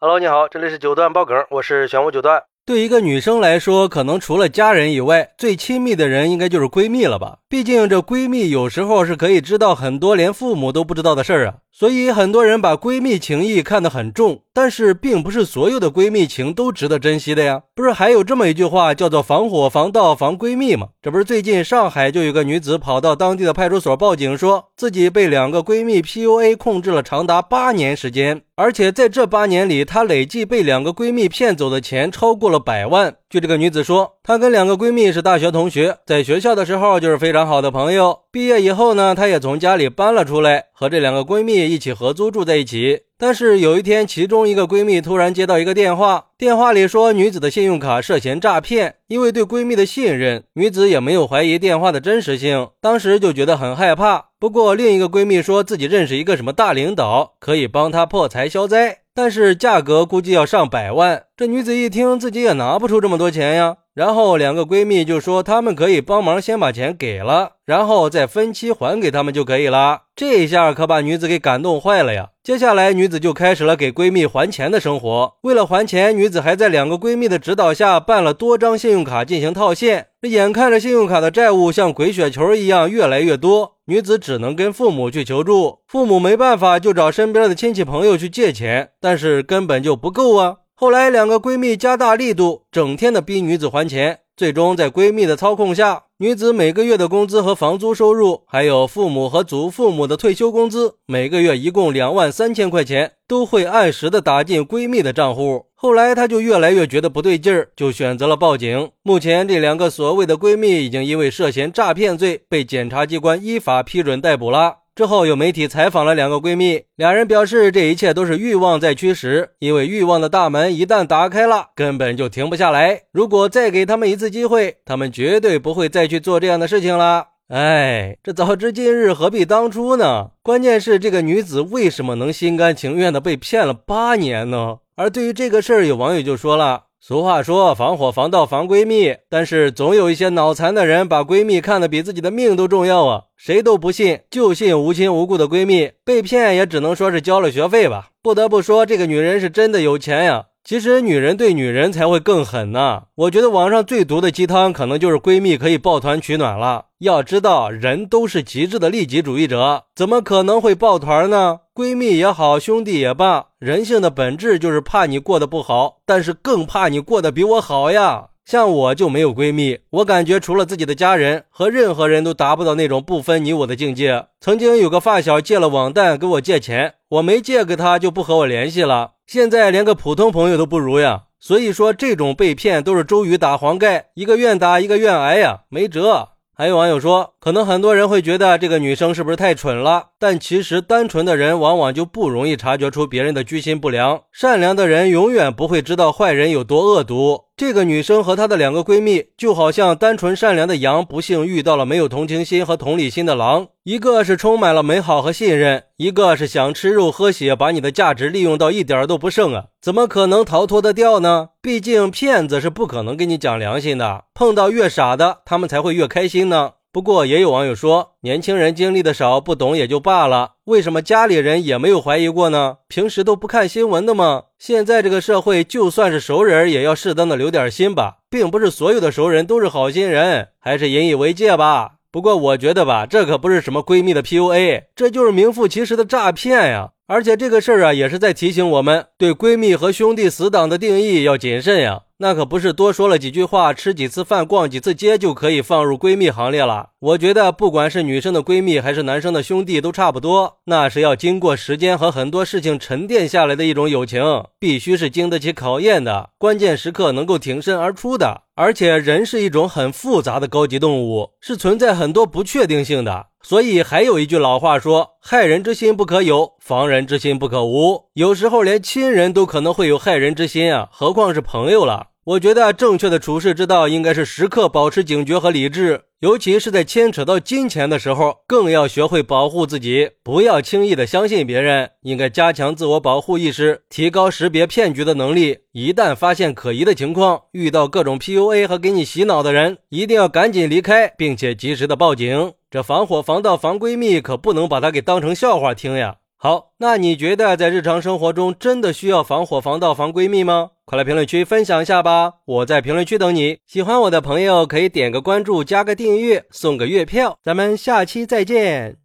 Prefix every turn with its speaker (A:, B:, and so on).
A: Hello，你好，这里是九段爆梗，我是玄武九段。
B: 对一个女生来说，可能除了家人以外，最亲密的人应该就是闺蜜了吧？毕竟这闺蜜有时候是可以知道很多连父母都不知道的事儿啊。所以很多人把闺蜜情谊看得很重，但是并不是所有的闺蜜情都值得珍惜的呀。不是还有这么一句话叫做“防火防盗防闺蜜”吗？这不是最近上海就有个女子跑到当地的派出所报警，说自己被两个闺蜜 PUA 控制了长达八年时间，而且在这八年里，她累计被两个闺蜜骗走的钱超过了百万。据这个女子说，她跟两个闺蜜是大学同学，在学校的时候就是非常好的朋友。毕业以后呢，她也从家里搬了出来，和这两个闺蜜。一起合租住在一起，但是有一天，其中一个闺蜜突然接到一个电话，电话里说女子的信用卡涉嫌诈骗。因为对闺蜜的信任，女子也没有怀疑电话的真实性，当时就觉得很害怕。不过另一个闺蜜说自己认识一个什么大领导，可以帮她破财消灾，但是价格估计要上百万。这女子一听，自己也拿不出这么多钱呀。然后两个闺蜜就说她们可以帮忙先把钱给了，然后再分期还给他们就可以了。这一下可把女子给感动坏了呀！接下来女子就开始了给闺蜜还钱的生活。为了还钱，女子还在两个闺蜜的指导下办了多张信用卡进行套现。这眼看着信用卡的债务像滚雪球一样越来越多，女子只能跟父母去求助。父母没办法，就找身边的亲戚朋友去借钱，但是根本就不够啊！后来两个闺蜜加大力度，整天的逼女子还钱。最终在闺蜜的操控下。女子每个月的工资和房租收入，还有父母和祖父母的退休工资，每个月一共两万三千块钱，都会按时的打进闺蜜的账户。后来她就越来越觉得不对劲儿，就选择了报警。目前这两个所谓的闺蜜已经因为涉嫌诈骗罪被检察机关依法批准逮捕了。之后有媒体采访了两个闺蜜，两人表示这一切都是欲望在驱使，因为欲望的大门一旦打开了，根本就停不下来。如果再给他们一次机会，他们绝对不会再去做这样的事情了。哎，这早知今日何必当初呢？关键是这个女子为什么能心甘情愿的被骗了八年呢？而对于这个事儿，有网友就说了。俗话说防火防盗防闺蜜，但是总有一些脑残的人把闺蜜看得比自己的命都重要啊！谁都不信，就信无亲无故的闺蜜被骗，也只能说是交了学费吧。不得不说，这个女人是真的有钱呀。其实女人对女人才会更狠呢。我觉得网上最毒的鸡汤，可能就是闺蜜可以抱团取暖了。要知道，人都是极致的利己主义者，怎么可能会抱团呢？闺蜜也好，兄弟也罢，人性的本质就是怕你过得不好，但是更怕你过得比我好呀。像我就没有闺蜜，我感觉除了自己的家人，和任何人都达不到那种不分你我的境界。曾经有个发小借了网贷给我借钱，我没借给他就不和我联系了。现在连个普通朋友都不如呀，所以说这种被骗都是周瑜打黄盖，一个愿打一个愿挨呀，没辙。还有网友说，可能很多人会觉得这个女生是不是太蠢了？但其实单纯的人往往就不容易察觉出别人的居心不良，善良的人永远不会知道坏人有多恶毒。这个女生和她的两个闺蜜，就好像单纯善良的羊，不幸遇到了没有同情心和同理心的狼。一个是充满了美好和信任，一个是想吃肉喝血，把你的价值利用到一点都不剩啊！怎么可能逃脱得掉呢？毕竟骗子是不可能跟你讲良心的。碰到越傻的，他们才会越开心呢。不过也有网友说，年轻人经历的少，不懂也就罢了。为什么家里人也没有怀疑过呢？平时都不看新闻的吗？现在这个社会，就算是熟人，也要适当的留点心吧，并不是所有的熟人都是好心人，还是引以为戒吧。不过我觉得吧，这可不是什么闺蜜的 PUA，这就是名副其实的诈骗呀。而且这个事儿啊，也是在提醒我们，对闺蜜和兄弟死党的定义要谨慎呀。那可不是多说了几句话、吃几次饭、逛几次街就可以放入闺蜜行列了。我觉得，不管是女生的闺蜜还是男生的兄弟，都差不多。那是要经过时间和很多事情沉淀下来的一种友情，必须是经得起考验的，关键时刻能够挺身而出的。而且，人是一种很复杂的高级动物，是存在很多不确定性的。所以，还有一句老话说：“害人之心不可有，防人之心不可无。”有时候，连亲人都可能会有害人之心啊，何况是朋友了。我觉得正确的处事之道应该是时刻保持警觉和理智，尤其是在牵扯到金钱的时候，更要学会保护自己，不要轻易的相信别人。应该加强自我保护意识，提高识别骗局的能力。一旦发现可疑的情况，遇到各种 PUA 和给你洗脑的人，一定要赶紧离开，并且及时的报警。这防火防盗防闺蜜，可不能把它给当成笑话听呀。好，那你觉得在日常生活中真的需要防火防盗防闺蜜吗？快来评论区分享一下吧！我在评论区等你。喜欢我的朋友可以点个关注，加个订阅，送个月票。咱们下期再见。